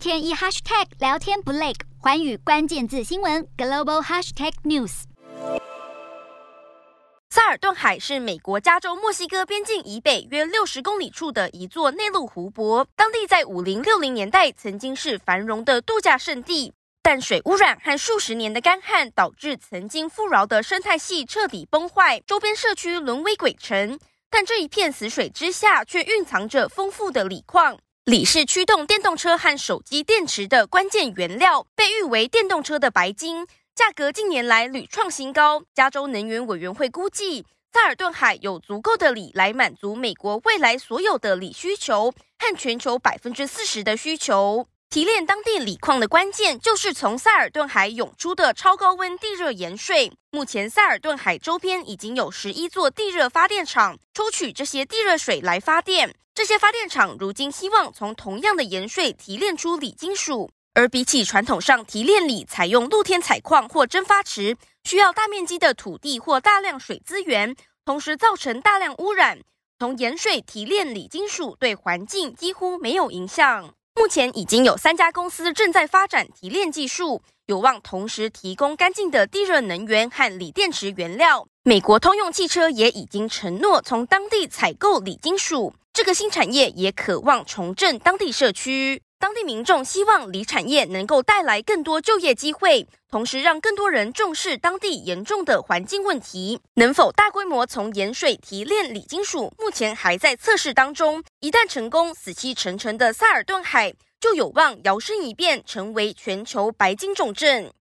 天一 hashtag 聊天不累，寰宇关键字新闻 global hashtag news。萨尔顿海是美国加州墨西哥边境以北约六十公里处的一座内陆湖泊，当地在五零六零年代曾经是繁荣的度假胜地。淡水污染和数十年的干旱，导致曾经富饶的生态系彻底崩坏，周边社区沦为鬼城。但这一片死水之下，却蕴藏着丰富的锂矿。锂是驱动电动车和手机电池的关键原料，被誉为电动车的白金，价格近年来屡创新高。加州能源委员会估计，萨尔顿海有足够的锂来满足美国未来所有的锂需求和全球百分之四十的需求。提炼当地锂矿的关键就是从萨尔顿海涌出的超高温地热盐水。目前，萨尔顿海周边已经有十一座地热发电厂抽取这些地热水来发电。这些发电厂如今希望从同样的盐水提炼出锂金属，而比起传统上提炼锂采用露天采矿或蒸发池，需要大面积的土地或大量水资源，同时造成大量污染。从盐水提炼锂金属对环境几乎没有影响。目前已经有三家公司正在发展提炼技术，有望同时提供干净的地热能源和锂电池原料。美国通用汽车也已经承诺从当地采购锂金属。这个新产业也渴望重振当地社区，当地民众希望锂产业能够带来更多就业机会，同时让更多人重视当地严重的环境问题。能否大规模从盐水提炼锂金属，目前还在测试当中。一旦成功，死气沉沉的萨尔顿海就有望摇身一变，成为全球白金重镇。